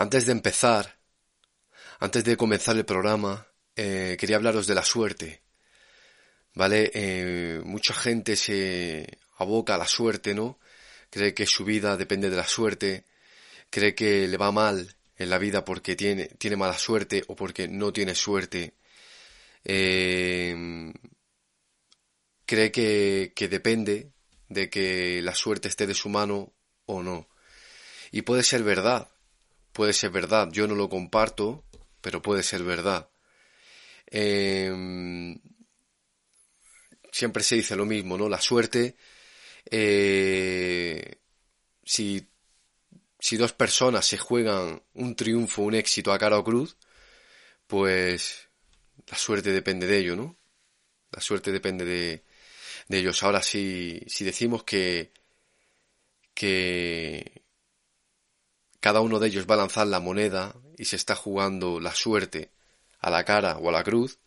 Antes de empezar, antes de comenzar el programa, eh, quería hablaros de la suerte. ¿Vale? Eh, mucha gente se aboca a la suerte, ¿no? Cree que su vida depende de la suerte, cree que le va mal en la vida porque tiene, tiene mala suerte o porque no tiene suerte. Eh, cree que, que depende de que la suerte esté de su mano o no. Y puede ser verdad, puede ser verdad. Yo no lo comparto, pero puede ser verdad. Em, siempre se dice lo mismo, ¿no? La suerte, eh, si, si dos personas se juegan un triunfo, un éxito a cara o cruz, pues la suerte depende de ello, ¿no? La suerte depende de, de ellos. Ahora, si, si decimos que, que cada uno de ellos va a lanzar la moneda y se está jugando la suerte a la cara o a la cruz,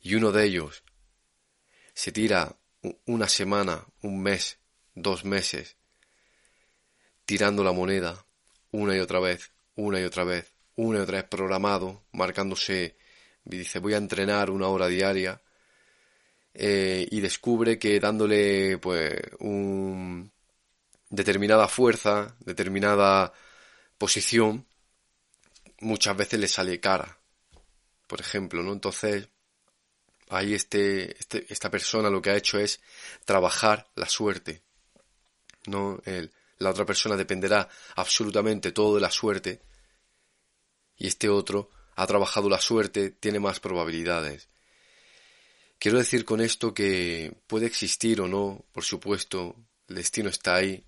y uno de ellos se tira una semana, un mes, dos meses, tirando la moneda una y otra vez, una y otra vez, una y otra vez programado, marcándose, dice voy a entrenar una hora diaria, eh, y descubre que dándole pues un determinada fuerza, determinada posición, muchas veces le sale cara. Por ejemplo, ¿no? Entonces, ahí este, este, esta persona lo que ha hecho es trabajar la suerte. ¿No? El, la otra persona dependerá absolutamente todo de la suerte. Y este otro ha trabajado la suerte, tiene más probabilidades. Quiero decir con esto que puede existir o no, por supuesto, el destino está ahí,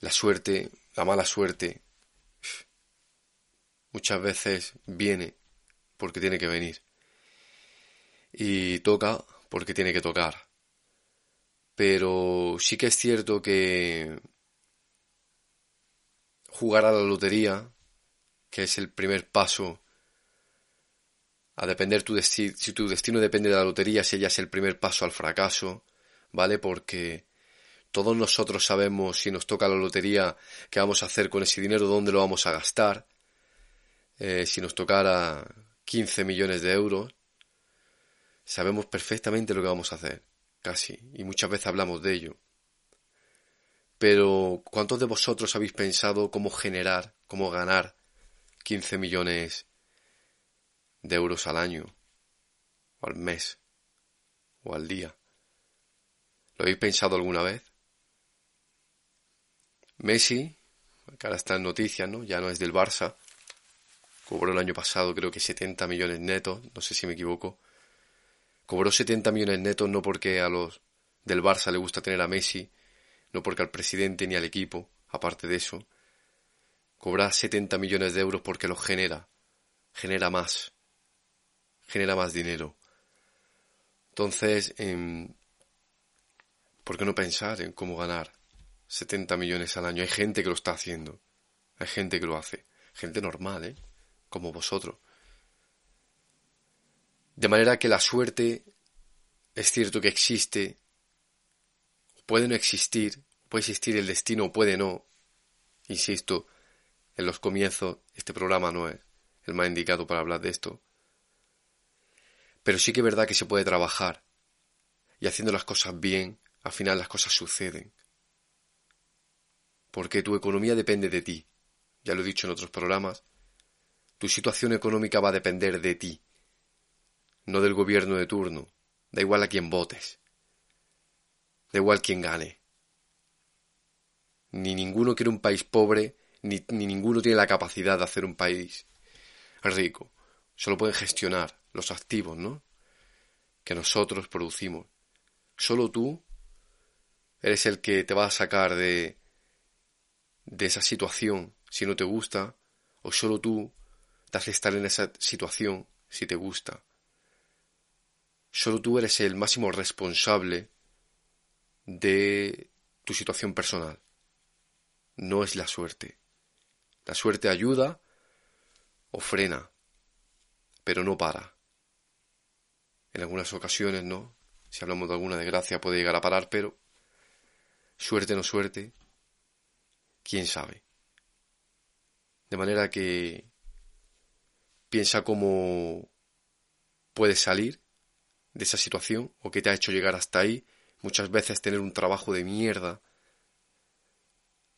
la suerte, la mala suerte, muchas veces viene porque tiene que venir. Y toca porque tiene que tocar. Pero sí que es cierto que jugar a la lotería, que es el primer paso a depender tu destino, si tu destino depende de la lotería, si ella es el primer paso al fracaso, ¿vale? Porque todos nosotros sabemos si nos toca la lotería qué vamos a hacer con ese dinero, dónde lo vamos a gastar, eh, si nos tocara 15 millones de euros, sabemos perfectamente lo que vamos a hacer, casi, y muchas veces hablamos de ello. Pero, ¿cuántos de vosotros habéis pensado cómo generar, cómo ganar 15 millones de euros al año, o al mes, o al día? ¿Lo habéis pensado alguna vez? Messi, que ahora está en noticias, ¿no? Ya no es del Barça, Cobró el año pasado creo que 70 millones netos, no sé si me equivoco. Cobró 70 millones netos no porque a los del Barça le gusta tener a Messi, no porque al presidente ni al equipo, aparte de eso. Cobra 70 millones de euros porque los genera, genera más, genera más dinero. Entonces, eh, ¿por qué no pensar en cómo ganar 70 millones al año? Hay gente que lo está haciendo, hay gente que lo hace, gente normal, ¿eh? Como vosotros. De manera que la suerte es cierto que existe, puede no existir, puede existir el destino, puede no. Insisto, en los comienzos este programa no es el más indicado para hablar de esto. Pero sí que es verdad que se puede trabajar y haciendo las cosas bien, al final las cosas suceden. Porque tu economía depende de ti. Ya lo he dicho en otros programas, tu situación económica va a depender de ti, no del gobierno de turno. Da igual a quién votes. Da igual quién gane. Ni ninguno quiere un país pobre, ni, ni ninguno tiene la capacidad de hacer un país rico. Solo pueden gestionar los activos, ¿no? Que nosotros producimos. Solo tú eres el que te va a sacar de, de esa situación si no te gusta, o solo tú te estar en esa situación si te gusta. Solo tú eres el máximo responsable de tu situación personal. No es la suerte. La suerte ayuda o frena, pero no para. En algunas ocasiones no. Si hablamos de alguna desgracia puede llegar a parar, pero suerte no suerte, quién sabe. De manera que piensa cómo puedes salir de esa situación o qué te ha hecho llegar hasta ahí. Muchas veces tener un trabajo de mierda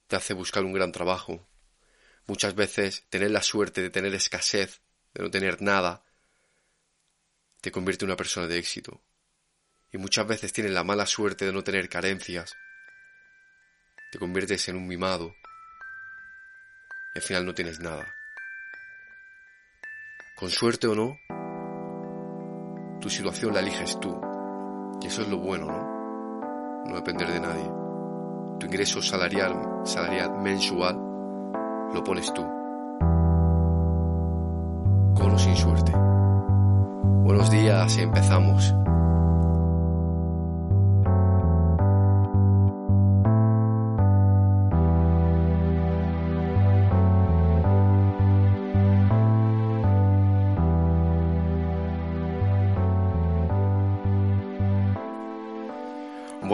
te hace buscar un gran trabajo. Muchas veces tener la suerte de tener escasez, de no tener nada, te convierte en una persona de éxito. Y muchas veces tienes la mala suerte de no tener carencias, te conviertes en un mimado y al final no tienes nada. Con suerte o no, tu situación la eliges tú. Y eso es lo bueno, ¿no? No depender de nadie. Tu ingreso salarial, salarial mensual, lo pones tú. Con o sin suerte. Buenos días, empezamos.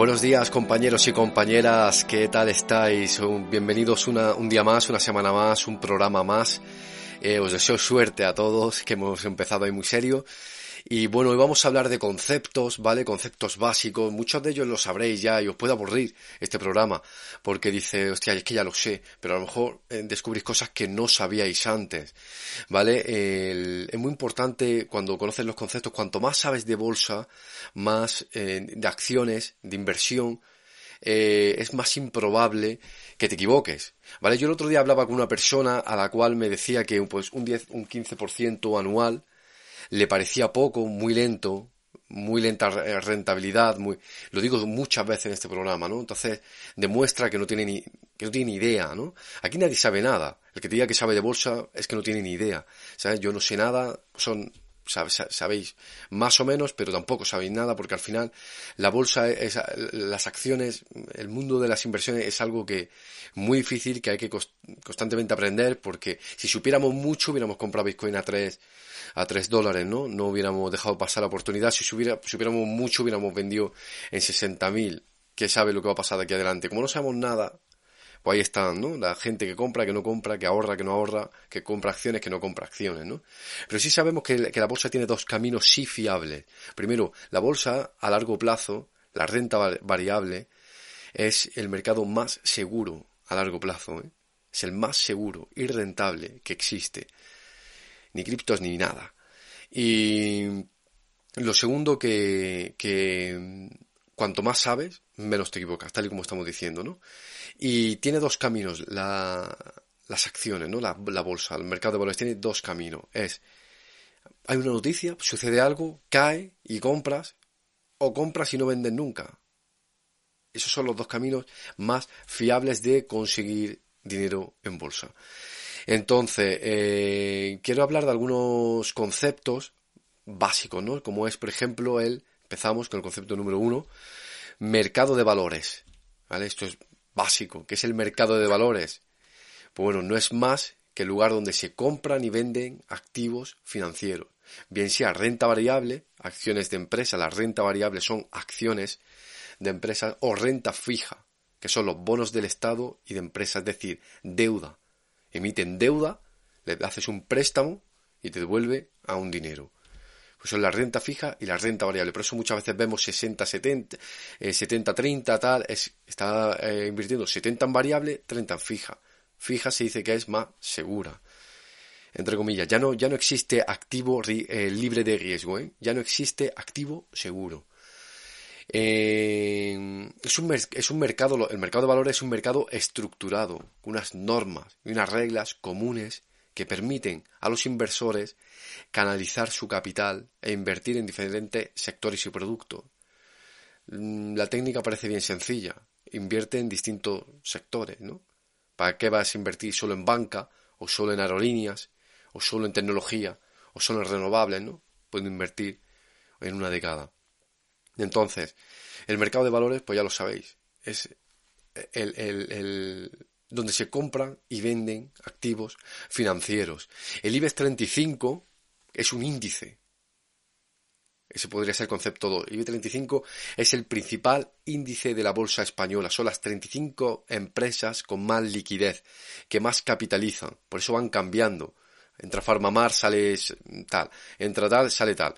Buenos días compañeros y compañeras, ¿qué tal estáis? Bienvenidos un día más, una semana más, un programa más. Eh, os deseo suerte a todos, que hemos empezado ahí muy serio. Y bueno, hoy vamos a hablar de conceptos, ¿vale? Conceptos básicos. Muchos de ellos lo sabréis ya y os puede aburrir este programa porque dice, hostia, es que ya lo sé, pero a lo mejor eh, descubrís cosas que no sabíais antes, ¿vale? es muy importante cuando conoces los conceptos, cuanto más sabes de bolsa, más eh, de acciones, de inversión, eh, es más improbable que te equivoques. ¿Vale? Yo el otro día hablaba con una persona a la cual me decía que pues, un 10, un 15% anual le parecía poco, muy lento, muy lenta rentabilidad, muy, lo digo muchas veces en este programa, ¿no? Entonces demuestra que no tiene ni, que no tiene ni idea, ¿no? Aquí nadie sabe nada. El que te diga que sabe de bolsa es que no tiene ni idea. ¿Sabes? Yo no sé nada, son sabéis más o menos, pero tampoco sabéis nada porque al final la bolsa, las acciones, el mundo de las inversiones es algo que muy difícil, que hay que constantemente aprender porque si supiéramos mucho hubiéramos comprado Bitcoin a 3, a 3 dólares, ¿no? No hubiéramos dejado pasar la oportunidad. Si supiéramos mucho hubiéramos vendido en 60.000. ¿Qué sabe lo que va a pasar de aquí adelante? Como no sabemos nada, pues ahí están, ¿no? La gente que compra, que no compra, que ahorra, que no ahorra, que compra acciones, que no compra acciones, ¿no? Pero sí sabemos que, la bolsa tiene dos caminos sí fiables. Primero, la bolsa a largo plazo, la renta variable, es el mercado más seguro a largo plazo, ¿eh? Es el más seguro y rentable que existe. Ni criptos ni nada. Y lo segundo que, que cuanto más sabes, menos te equivocas, tal y como estamos diciendo, ¿no? Y tiene dos caminos la, las acciones, ¿no? La, bolsa, el mercado de valores tiene dos caminos. Es, hay una noticia, sucede algo, cae y compras, o compras y no vendes nunca. Esos son los dos caminos más fiables de conseguir dinero en bolsa. Entonces, eh, quiero hablar de algunos conceptos básicos, ¿no? Como es, por ejemplo, el, empezamos con el concepto número uno, mercado de valores. ¿Vale? Esto es básico, que es el mercado de valores. Pues bueno, no es más que el lugar donde se compran y venden activos financieros. Bien sea renta variable, acciones de empresa, la renta variable son acciones de empresas, o renta fija, que son los bonos del Estado y de empresas, es decir, deuda. Emiten deuda, le haces un préstamo y te devuelve a un dinero pues son la renta fija y la renta variable. Por eso muchas veces vemos 60, 70, 70, 30, tal, es, está eh, invirtiendo 70 en variable, 30 en fija. Fija se dice que es más segura. Entre comillas, ya no, ya no existe activo eh, libre de riesgo, ¿eh? ya no existe activo seguro. es, un, es un mercado, el mercado de valores es un mercado estructurado, unas normas y unas reglas comunes que permiten a los inversores canalizar su capital e invertir en diferentes sectores y productos. Mm, la técnica parece bien sencilla. Invierte en distintos sectores, ¿no? ¿Para qué vas a invertir solo en banca, o solo en aerolíneas, o solo en tecnología, o solo en renovables, ¿no? Puedo invertir en una década. Entonces, el mercado de valores, pues ya lo sabéis, es el, el, donde se compran y venden activos financieros. El IBEX 35 es un índice. Ese podría ser el concepto 2. El IBEX 35 es el principal índice de la bolsa española. Son las 35 empresas con más liquidez, que más capitalizan. Por eso van cambiando. Entra Farmamar, sale tal. Entra tal, sale tal.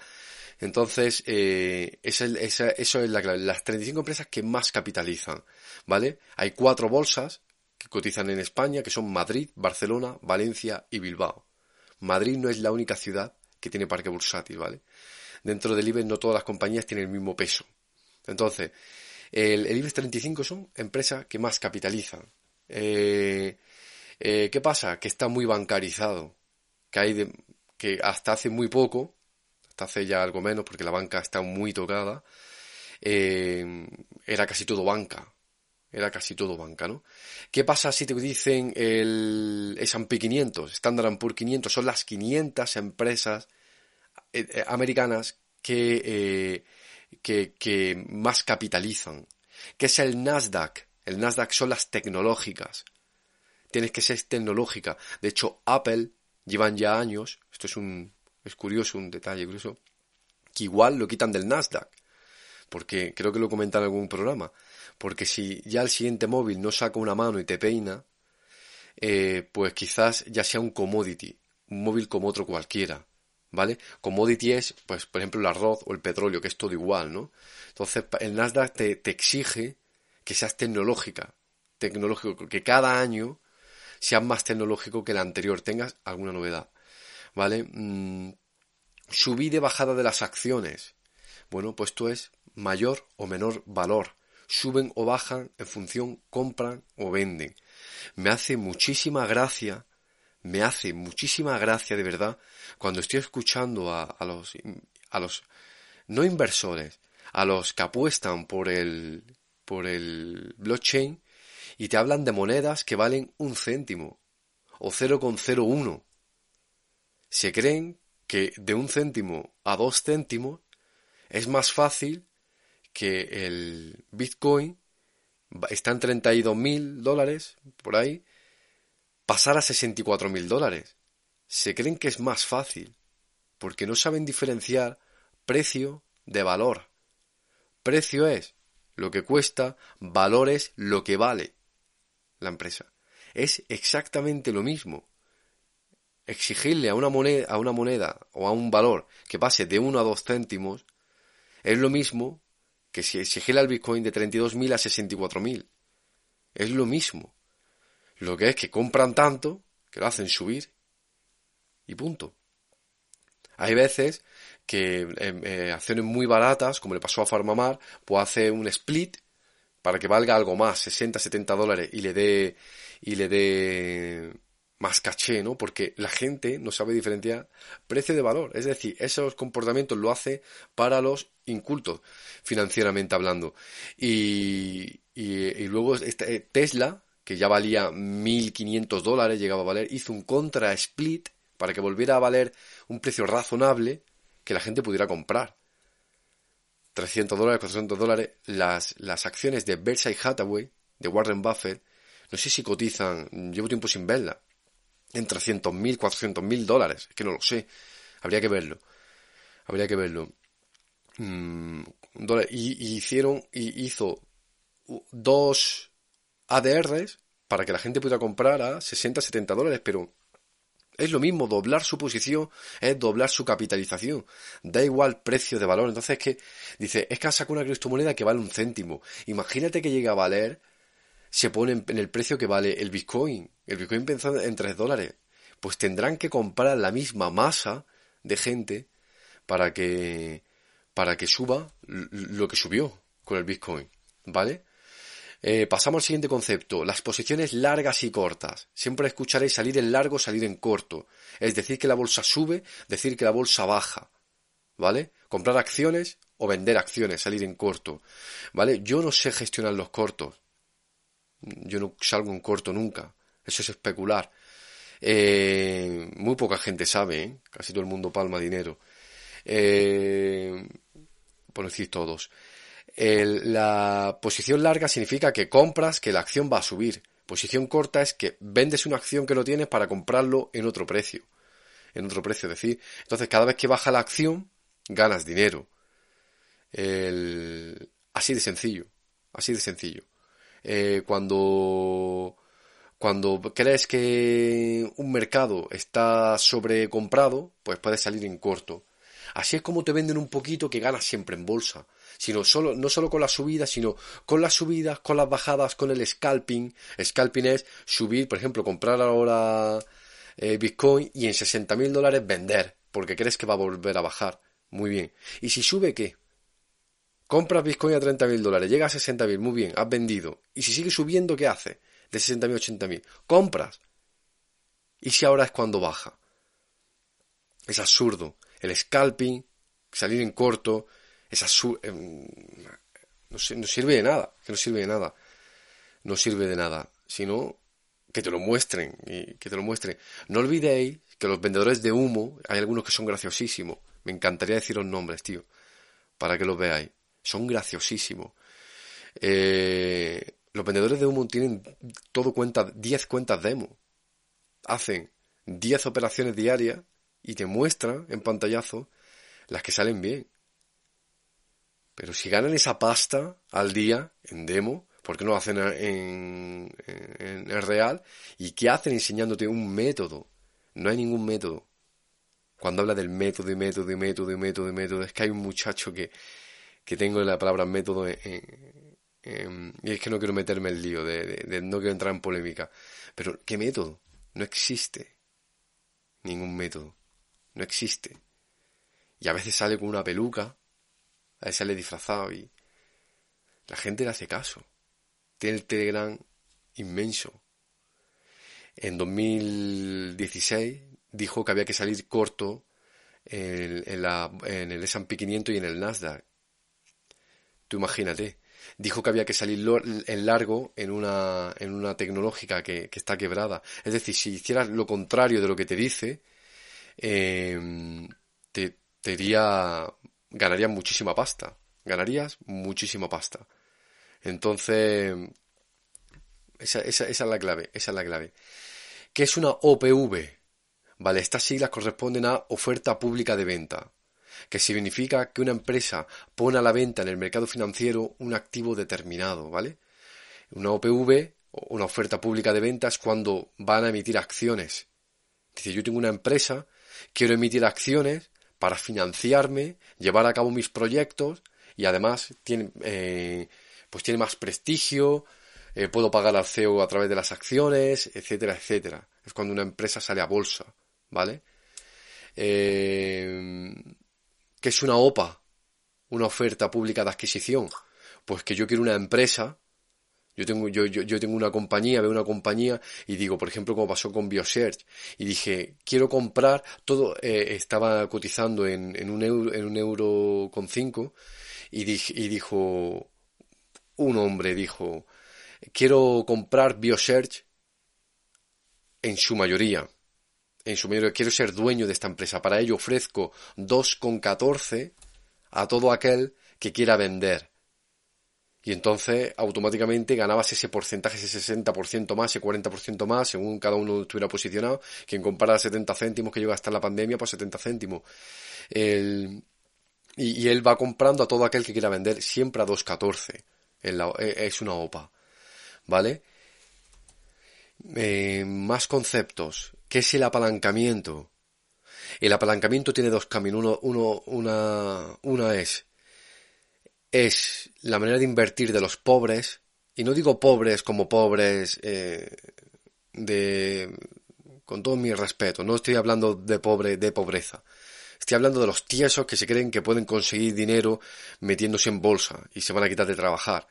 Entonces, eh, eso es la clave. Las 35 empresas que más capitalizan, ¿vale? Hay cuatro bolsas cotizan en España, que son Madrid, Barcelona, Valencia y Bilbao. Madrid no es la única ciudad que tiene parque bursátil, ¿vale? Dentro del IBEX no todas las compañías tienen el mismo peso. Entonces, el, IBEX 35 son empresas que más capitalizan. Eh, eh, ¿Qué pasa? Que está muy bancarizado. Que hay que hasta hace muy poco hasta hace ya algo menos porque la banca está muy tocada, eh, era casi todo banca. Era casi todo banca, ¿no? ¿Qué pasa si te dicen el S&P 500, Standard Poor's 500? Son las 500 empresas eh, eh, americanas que, que, que más capitalizan. ¿Qué es el Nasdaq? El Nasdaq son las tecnológicas. Tienes que ser tecnológica. De hecho, Apple llevan ya años, esto es un, es curioso, un detalle curioso, que igual lo quitan del Nasdaq, porque creo que lo comentan en algún programa, porque si ya el siguiente móvil no saca una mano y te peina, eh, pues quizás ya sea un commodity, un móvil como otro cualquiera, ¿vale? Commodity es, pues, por ejemplo, el arroz o el petróleo, que es todo igual, ¿no? Entonces, el Nasdaq te, te exige que seas tecnológica, tecnológico, que cada año seas más tecnológico que el anterior, tengas alguna novedad. ¿vale? Mm, subida y bajada de las acciones. Bueno, pues esto es mayor o menor valor. Suben o bajan en función, compran o venden. Me hace muchísima gracia, me hace muchísima gracia de verdad cuando estoy escuchando a, a los, a los, no inversores, a los que apuestan por el, por el blockchain y te hablan de monedas que valen un céntimo o 0,01 se creen que de un céntimo a dos céntimos es más fácil que el Bitcoin está en 32 mil dólares, por ahí, pasar a 64 mil dólares. Se creen que es más fácil, porque no saben diferenciar precio de valor. Precio es lo que cuesta, valor es lo que vale la empresa. Es exactamente lo mismo exigirle a una moneda, a una moneda o a un valor que pase de 1 a 2 céntimos es lo mismo que si exigirle al Bitcoin de 32.000 a 64.000. Es lo mismo. Lo que es que compran tanto que lo hacen subir y punto. Hay veces que em, eh, acciones muy baratas, como le pasó a Farmamar, pues hace un split para que valga algo más, 60, 70 dólares, y le dé, y le dé más caché, ¿no? Porque la gente no sabe diferenciar precio de valor. Es decir, esos comportamientos lo hace para los incultos, financieramente hablando. Y, y, luego este, eh, Tesla, que ya valía 1.500 dólares, llegaba a valer, hizo un contra split para que volviera a valer un precio razonable que la gente pudiera comprar. 300 dólares, 400 dólares, las, las acciones de Berkshire Hathaway, de Warren Buffett, no sé si cotizan, llevo tiempo sin verla, en 300.000, 400.000 dólares. Es que no lo sé. Habría que verlo. Habría que verlo. Mm, y, hicieron, y hizo dos ADRs para que la gente pudiera comprar a 60, 70 dólares, pero es lo mismo, doblar su posición es doblar su capitalización. Da igual precio de valor. Entonces es que, dice, es que han sacado una criptomoneda que vale un céntimo. Imagínate que llega a valer se pone en el precio que vale el Bitcoin. El Bitcoin pensando en 3 dólares. Pues tendrán que comprar la misma masa de gente para que, para que suba lo que subió con el Bitcoin. ¿Vale? Eh, pasamos al siguiente concepto, las posiciones largas y cortas. Siempre escucharéis salir en largo, salir en corto. Es decir, que la bolsa sube, decir que la bolsa baja. ¿Vale? Comprar acciones o vender acciones, salir en corto. ¿Vale? Yo no sé gestionar los cortos. Yo no salgo en corto nunca. Eso es especular. Eh, muy poca gente sabe, ¿eh? casi todo el mundo palma dinero. Eh, por decir todos. la posición larga significa que compras que la acción va a subir. Posición corta es que vendes una acción que no tienes para comprarlo en otro precio. En otro precio, es decir. Entonces, cada vez que baja la acción, ganas dinero. así de sencillo. Así de sencillo. Eh, cuando, cuando crees que un mercado está sobrecomprado, pues puedes salir en corto. Así es como te venden un poquito que ganas siempre en bolsa. Sino solo, no solo con las subidas, sino con las subidas, con las bajadas, con el scalping. Scalping es subir, por ejemplo, comprar ahora eh, Bitcoin y en 60 mil dólares vender, porque crees que va a volver a bajar. Muy bien. ¿Y si sube qué? Compras Bitcoin a 30 mil dólares, llega a 60 mil, muy bien, has vendido. ¿Y si sigue subiendo, qué hace? De 60 mil a 80 mil. Compras. ¿Y si ahora es cuando baja? Es absurdo. El scalping, salir en corto, es absurdo. Em, no, no sirve de nada, que no sirve de nada. No sirve de nada, sino que te lo muestren, que te lo muestren. No olvidéis que los vendedores de humo, hay algunos que son graciosísimos. Me encantaría deciros nombres, tío, para que los veáis. Son graciosísimos. Eh, los vendedores de humo tienen todo cuenta, 10 cuentas demo. Hacen 10 operaciones diarias y te muestran en pantallazo las que salen bien. Pero si ganan esa pasta al día en demo, ¿por qué no lo hacen en, en, real? ¿Y qué hacen enseñándote un método? No hay ningún método. Cuando habla del método y método y método y método y método, es que hay un muchacho que, que tengo la palabra método en, y es que no quiero meterme el lío, de, no quiero entrar en polémica. Pero, ¿qué método? No existe ningún método. No existe. Y a veces sale con una peluca, a veces sale disfrazado y la gente le hace caso. Tiene el Telegram inmenso. En 2016 dijo que había que salir corto en, en, la, en el S&P 500 y en el Nasdaq imagínate. Dijo que había que salir en largo en una, en una tecnológica que, está quebrada. Es decir, si hicieras lo contrario de lo que te dice, em, te, te ganarías muchísima pasta. Ganarías muchísima pasta. Entonces, esa, esa, esa es la clave, esa es la clave. ¿Qué es una OPV? Vale, estas siglas corresponden a oferta pública de venta que significa que una empresa pone a la venta en el mercado financiero un activo determinado, ¿vale? Una OPV, una oferta pública de venta, es cuando van a emitir acciones. Dice, yo tengo una empresa, quiero emitir acciones para financiarme, llevar a cabo mis proyectos y además tiene, eh, pues tiene más prestigio, eh, puedo pagar al CEO a través de las acciones, etcétera, etcétera. Es cuando una empresa sale a bolsa, ¿vale? Eh, ¿Qué es una OPA? Una oferta pública de adquisición. Pues que yo quiero una empresa, yo tengo, yo, yo, tengo una compañía, veo una compañía y digo, por ejemplo, como pasó con BioSearch, y dije, quiero comprar todo, eh, estaba cotizando en, en, un euro, en un euro con cinco, y, y dijo, un hombre dijo, quiero comprar BioSearch en su mayoría en su mayoría quiero ser dueño de esta empresa. Para ello ofrezco 2,14 a todo aquel que quiera vender. Y entonces automáticamente ganabas ese porcentaje, ese 60% más, ese 40% más, según cada uno estuviera posicionado. Quien compara 70 céntimos que llega hasta la pandemia, pues 70 céntimos. y, y, él va comprando a todo aquel que quiera vender, siempre a 2,14. E, es una OPA. ¿Vale? Eh, más conceptos. ¿Qué es el apalancamiento? El apalancamiento tiene dos caminos. Uno, una, una es, es la manera de invertir de los pobres, y no digo pobres como pobres eh, de, con todo mi respeto, no estoy hablando de pobre, de pobreza. Estoy hablando de los tiesos que se creen que pueden conseguir dinero metiéndose en bolsa y se van a quitar de trabajar.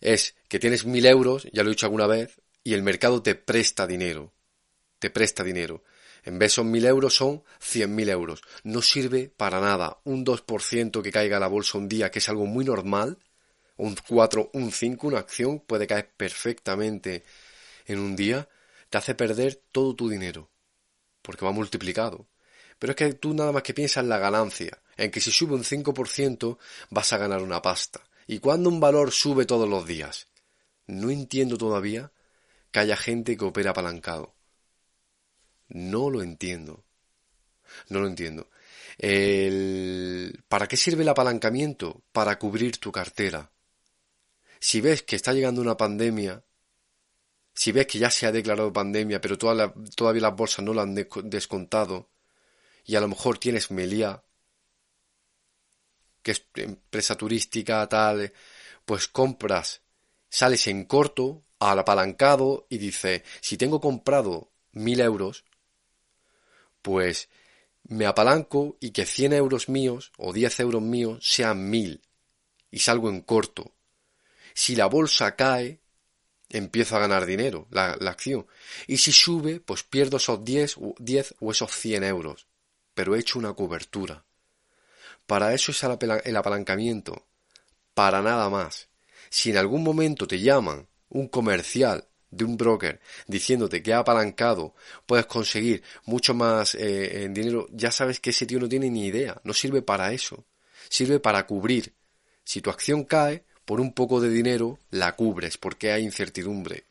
Es que tienes mil euros, ya lo he dicho alguna vez, y el mercado te presta dinero te presta dinero. En vez son mil euros, son cien mil euros. No sirve para nada. Un 2% que caiga la bolsa un día, que es algo muy normal, un 4, un 5, una acción puede caer perfectamente en un día. te hace perder todo tu dinero, porque va multiplicado. Pero es que tú nada más que piensas en la ganancia, en que si sube un 5% vas a ganar una pasta. ¿Y cuando un valor sube todos los días? No entiendo todavía que haya gente que opera apalancado. No lo entiendo. No lo entiendo. ¿Para qué sirve el apalancamiento? Para cubrir tu cartera. Si ves que está llegando una pandemia, si ves que ya se ha declarado pandemia, pero todavía las bolsas no la han descontado, y a lo mejor tienes Melia, que es empresa turística, tal, pues compras, sales en corto, al apalancado, y dices, si tengo comprado mil euros, pues me apalanco y que 100 euros míos o 10 euros míos sean mil y salgo en corto. Si la bolsa cae, empiezo a ganar dinero, la, acción. Y si sube, pues pierdo esos 10, 10 o esos 100 euros. Pero he hecho una cobertura. Para eso es el apalancamiento. Para nada más. Si en algún momento te llaman un comercial de un broker diciéndote que ha apalancado puedes conseguir mucho más eh, en dinero, ya sabes que ese tío no tiene ni idea, no sirve para eso, sirve para cubrir. Si tu acción cae, por un poco de dinero la cubres porque hay incertidumbre.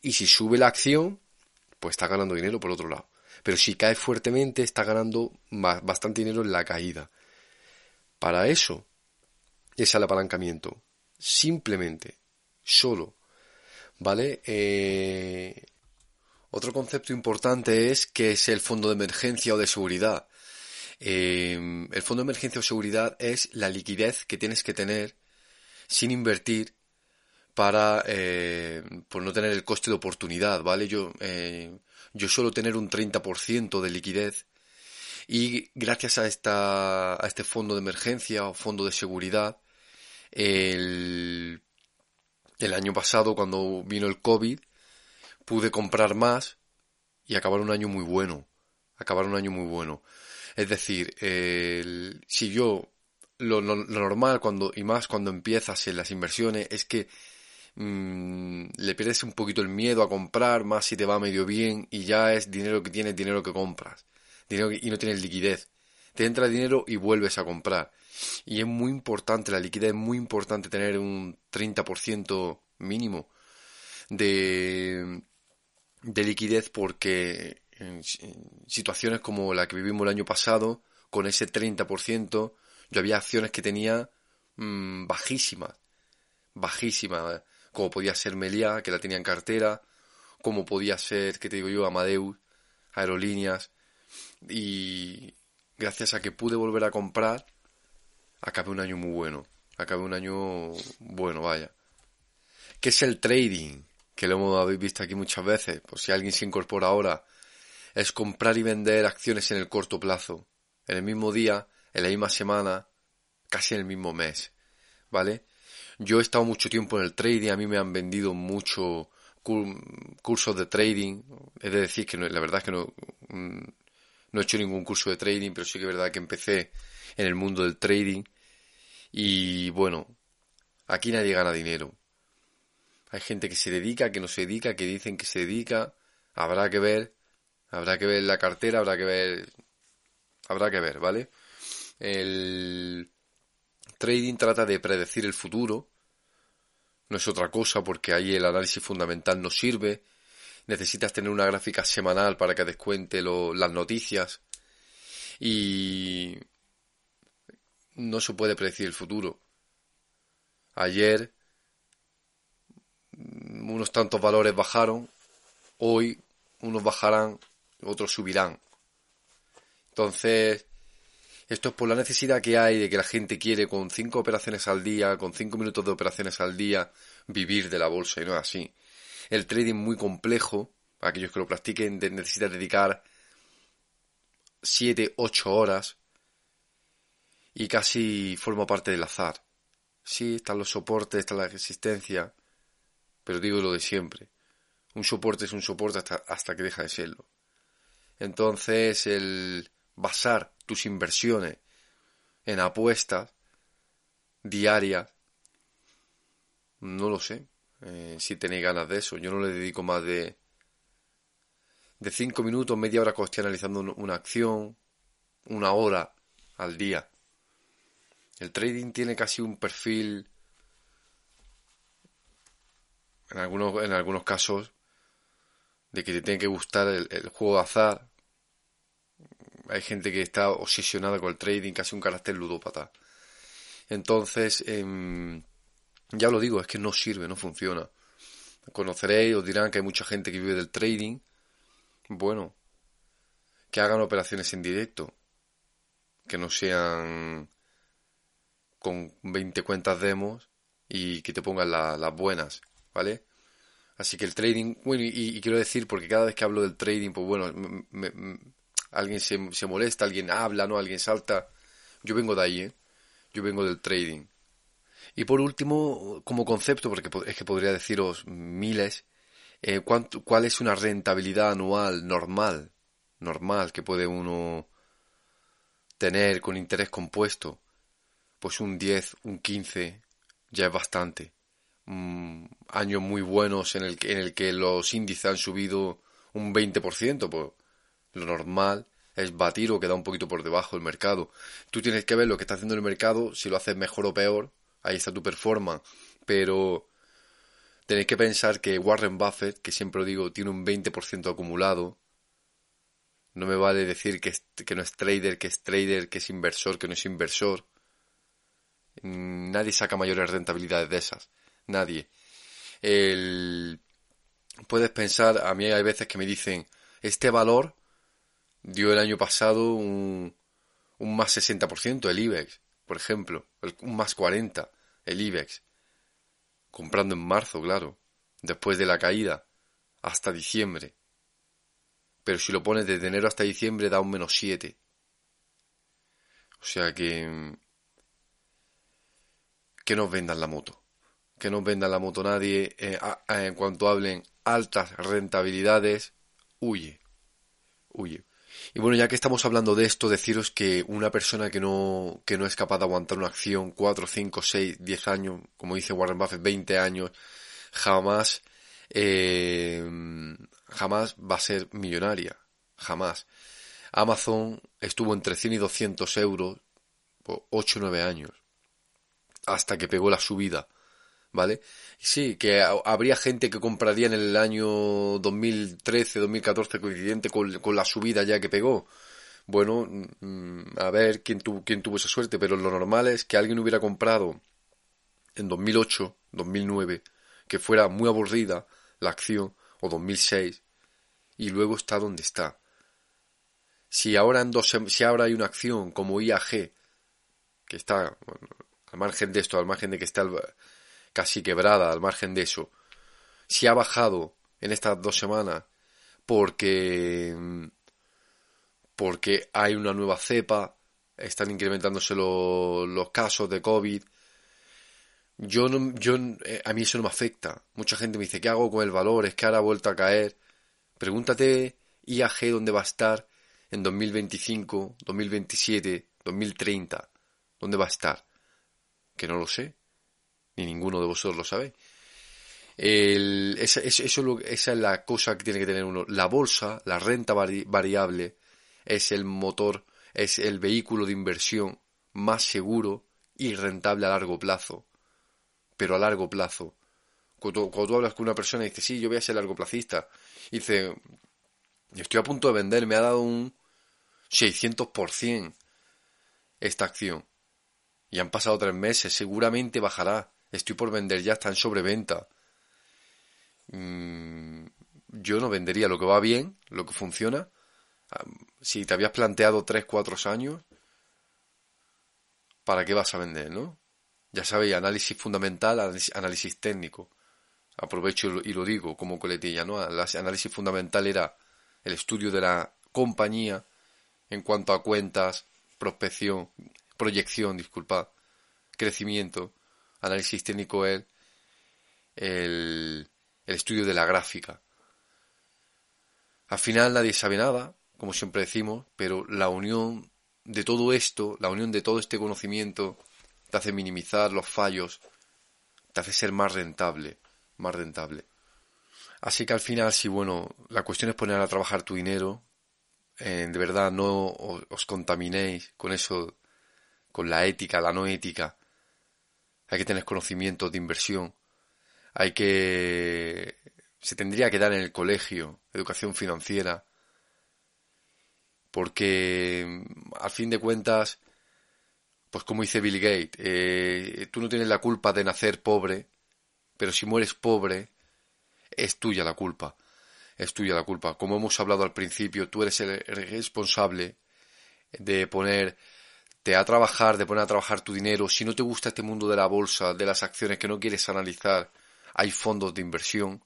Y si sube la acción, pues está ganando dinero por otro lado. Pero si cae fuertemente, está ganando bastante dinero en la caída. Para eso es el apalancamiento. Simplemente, solo ¿Vale? Eh, otro concepto importante es que es el fondo de emergencia o de seguridad. Eh, el fondo de emergencia o seguridad es la liquidez que tienes que tener sin invertir para eh, por no tener el coste de oportunidad, ¿vale? Yo, yo suelo tener un 30% de liquidez y gracias a, esta, a este fondo de emergencia o fondo de seguridad, el el año pasado, cuando vino el COVID, pude comprar más y acabar un año muy bueno. Acabar un año muy bueno. Es decir, si yo lo, normal cuando y más cuando empiezas en las inversiones es que mm, le pierdes un poquito el miedo a comprar más si te va medio bien y ya es dinero que tienes dinero que compras dinero y no tienes liquidez te entra dinero y vuelves a comprar y es muy importante, la liquidez es muy importante tener un 30% mínimo de, de liquidez porque en, situaciones como la que vivimos el año pasado, con ese 30%, yo había acciones que tenía mmm, bajísimas, bajísimas, como podía ser Meliá, que la tenía en cartera, como podía ser, que te digo yo, Amadeus, aerolíneas, y gracias a que pude volver a comprar, acabé un año muy bueno. Acabé un año bueno, vaya. ¿Qué es el trading? Que lo hemos visto aquí muchas veces. Por si alguien se incorpora ahora. Es comprar y vender acciones en el corto plazo. En el mismo día, en la misma semana, casi en el mismo mes. ¿Vale? Yo he estado mucho tiempo en el trading. A mí me han vendido mucho cursos de trading. Es de decir que la verdad es que no, mm, no he hecho ningún curso de trading, pero sí que es verdad que empecé en el mundo del trading y bueno, aquí nadie gana dinero. Hay gente que se dedica, que no se dedica, que dicen que se dedica. Habrá que ver, habrá que ver la cartera, habrá que ver, habrá que ver, ¿vale? El trading trata de predecir el futuro. No es otra cosa porque ahí el análisis fundamental no sirve. Necesitas tener una gráfica semanal para que descuente las noticias. Y no se puede predecir el futuro. Ayer unos tantos valores bajaron, hoy unos bajarán, otros subirán. Entonces, esto es por la necesidad que hay de que la gente quiere con cinco operaciones al día, con cinco minutos de operaciones al día, vivir de la bolsa y no es así. El trading muy complejo, aquellos que lo practiquen necesitan dedicar siete, ocho horas y casi forma parte del azar. Sí, están los soportes, está la resistencia, pero digo lo de siempre. Un soporte es un soporte hasta, hasta que deja de serlo. Entonces, el basar tus inversiones en apuestas diarias, no lo sé. Eh, si tenéis ganas de eso, yo no le dedico más de de 5 minutos, media hora analizando una acción, una hora al día. El trading tiene casi un perfil, en algunos, en algunos casos, de que te tiene que gustar el, juego de azar. Hay gente que está obsesionada con el trading, casi un carácter ludópata. Entonces, em, ya lo digo, es que no sirve, no funciona. Conoceréis, os dirán que hay mucha gente que vive del trading. Bueno, que hagan operaciones en directo, que no sean con 20 cuentas demos y que te pongan las buenas, ¿vale? Así que el trading, bueno, y, quiero decir, porque cada vez que hablo del trading, pues bueno, alguien se, se, molesta, alguien habla, ¿no? Alguien salta. Yo vengo de ahí, ¿eh? Yo vengo del trading. Y por último, como concepto, porque es que podría deciros miles, eh, ¿cuál es una rentabilidad anual normal, normal que puede uno tener con interés compuesto? Pues un 10, un 15, ya es bastante. años muy buenos en el, en el que los índices han subido un 20%, pues lo normal es batir o quedar un poquito por debajo del mercado. Tú tienes que ver lo que está haciendo el mercado, si lo haces mejor o peor, ahí está tu performance. Pero tenéis que pensar que Warren Buffett, que siempre lo digo, tiene un 20% acumulado. No me vale decir que no es trader, que es trader, que es inversor, que no es inversor. Mm, nadie saca mayores rentabilidades de esas. Nadie. El... Puedes pensar, a mí hay veces que me dicen, este valor dio el año pasado un, un más 60% el IBEX, por ejemplo, un más 40% el IBEX, comprando en marzo, claro, después de la caída, hasta diciembre. Pero si lo pones desde enero hasta diciembre da un menos 7. O sea que... Que nos vendan la moto. Que nos vendan la moto nadie. Eh, en cuanto hablen altas rentabilidades, huye. Huye. Y bueno, ya que estamos hablando de esto, deciros que una persona que no, que no es capaz de aguantar una acción 4, 5, 6, 10 años, como dice Warren Buffett, 20 años, jamás, eh, jamás va a ser millonaria. Jamás. Amazon estuvo entre 100 y 200 euros por 8 o 9 años. Hasta que pegó la subida. ¿vale? Sí, que habría gente que compraría en el año 2013, 2014 coincidente con, con la subida ya que pegó. Bueno, mm, a ver quién, tuvo quién tuvo esa suerte, pero lo normal es que alguien hubiera comprado en 2008, 2009, que fuera muy aburrida la acción, o 2006, y luego está donde está. Si ahora, en dos, si ahora hay una acción como IAG, que está al margen de esto, al margen de que está casi quebrada al margen de eso, si ha bajado en estas dos semanas porque porque hay una nueva cepa, están incrementándose los casos de COVID. Yo no, yo, eh, a mí eso no me afecta. Mucha gente me dice, ¿qué hago con el valor? Es que ahora ha vuelto a caer. Pregúntate IAG dónde va a estar en 2025, 2027, 2030. ¿Dónde va a estar? Que no lo sé ni ninguno de vosotros lo sabe. esa, eso, esa es la cosa que tiene que tener uno. La bolsa, la renta variable, es el motor, es el vehículo de inversión más seguro y rentable a largo plazo. Pero a largo plazo. Cuando, tú hablas con una persona y dices, sí, yo voy a ser largo placista, y dice, estoy a punto de vender, me ha dado un 600% esta acción. Y han pasado tres meses, seguramente bajará estoy por vender ya, está en sobreventa. Mm, yo no vendería lo que va bien, lo que funciona. Si te habías planteado 3, 4 años, ¿para qué vas a vender, no? Ya sabéis, análisis fundamental, análisis técnico. Aprovecho y lo digo como coletilla, ¿no? El análisis fundamental era el estudio de la compañía en cuanto a cuentas, prospección, proyección, disculpad, crecimiento análisis técnico es el, estudio de la gráfica. Al final nadie sabe nada, como siempre decimos, pero la unión de todo esto, la unión de todo este conocimiento, te hace minimizar los fallos, te hace ser más rentable, más rentable. Así que al final, si bueno, la cuestión es poner a trabajar tu dinero, eh, de verdad no os, contaminéis con eso, con la ética, la no ética. Hay que tener conocimientos de inversión. Hay que... Se tendría que dar en el colegio educación financiera. Porque al fin de cuentas, pues como dice Bill Gates, eh, tú no tienes la culpa de nacer pobre, pero si mueres pobre, es tuya la culpa. Es tuya la culpa. Como hemos hablado al principio, tú eres el responsable de ponerte a trabajar, de poner a trabajar tu dinero. Si no te gusta este mundo de la bolsa, de las acciones que no quieres analizar, hay fondos de inversión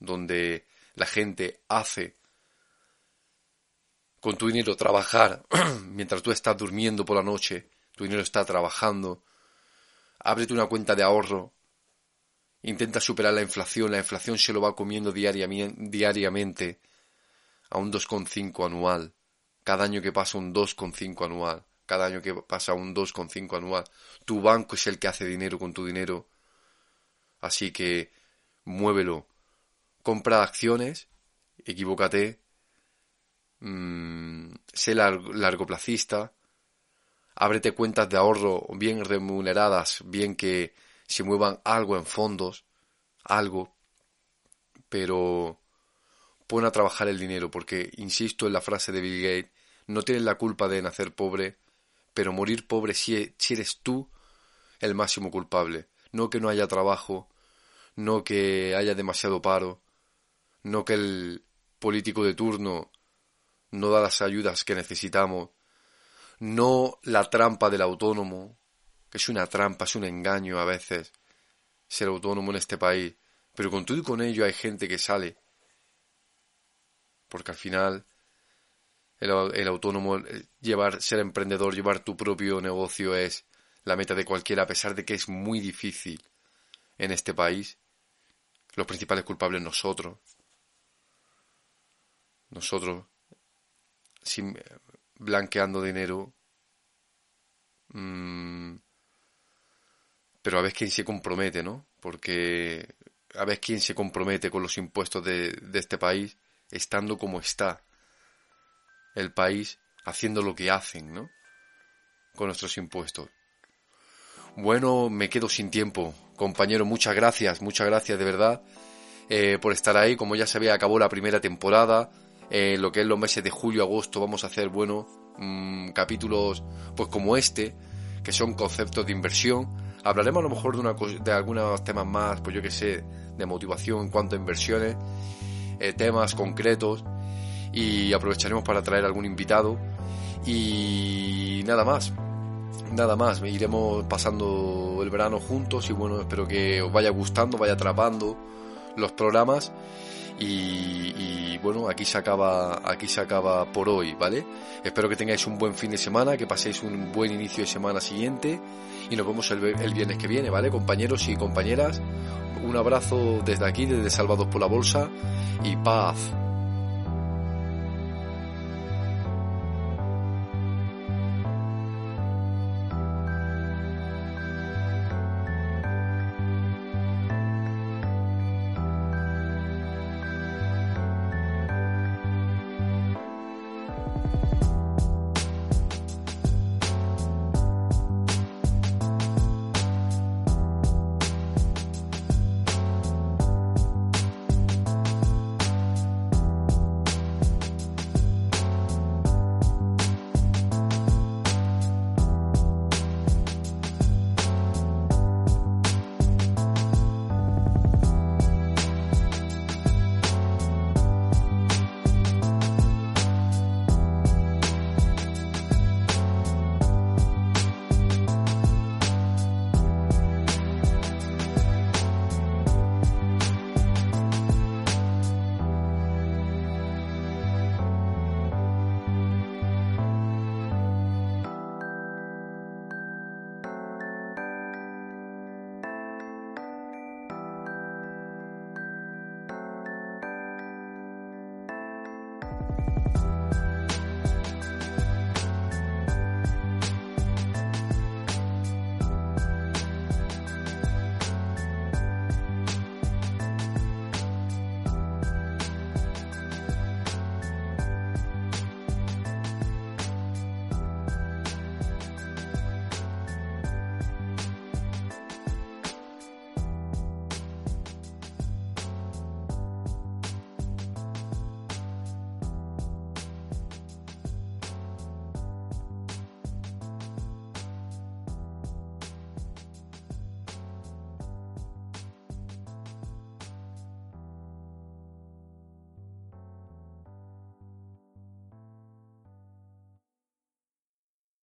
donde la gente hace con tu dinero trabajar mientras tú estás durmiendo por la noche, tu dinero está trabajando. Ábrete una cuenta de ahorro intenta superar la inflación, la inflación se lo va comiendo diariamente a un 2,5 anual. Cada año que pasa un 2,5 anual. Cada año que pasa un 2,5 anual. Tu banco es el que hace dinero con tu dinero. Así que muévelo. Compra acciones, equivócate, mmm, sé largoplacista, ábrete cuentas de ahorro bien remuneradas, bien que se muevan algo en fondos, algo, pero pon a trabajar el dinero, porque, insisto en la frase de Bill Gates, no tienes la culpa de nacer pobre, pero morir pobre si, eres tú el máximo culpable. No que no haya trabajo, no que haya demasiado paro, no que el político de turno no da las ayudas que necesitamos, no la trampa del autónomo, es una trampa, es un engaño a veces ser autónomo en este país. Pero con todo y con ello hay gente que sale. Porque al final el, autónomo, llevar, ser emprendedor, llevar tu propio negocio es la meta de cualquiera, a pesar de que es muy difícil en este país. Los principales culpables nosotros. Nosotros, sin, blanqueando dinero, mmm, pero a ver quién se compromete, ¿no? Porque a ver quién se compromete con los impuestos de este país, estando como está el país, haciendo lo que hacen, ¿no? Con nuestros impuestos. Bueno, me quedo sin tiempo. Compañero, muchas gracias, muchas gracias de verdad eh, por estar ahí. Como ya sabía, acabó la primera temporada. Eh, lo que es los meses de julio, agosto, vamos a hacer, bueno, mm, capítulos pues como este, que son conceptos de inversión Hablaremos a lo mejor de, una, de algunos temas más, pues yo que sé, de motivación en cuanto a inversiones, eh, temas concretos y aprovecharemos para traer algún invitado y nada más. Nada más, iremos pasando el verano juntos y bueno, espero que os vaya gustando, vaya atrapando los programas y, bueno, aquí se acaba, aquí se acaba por hoy, ¿vale? Espero que tengáis un buen fin de semana, que paséis un buen inicio de semana siguiente y nos vemos el, el viernes que viene, ¿vale? Compañeros y compañeras, un abrazo desde aquí, desde Salvados por la Bolsa y paz.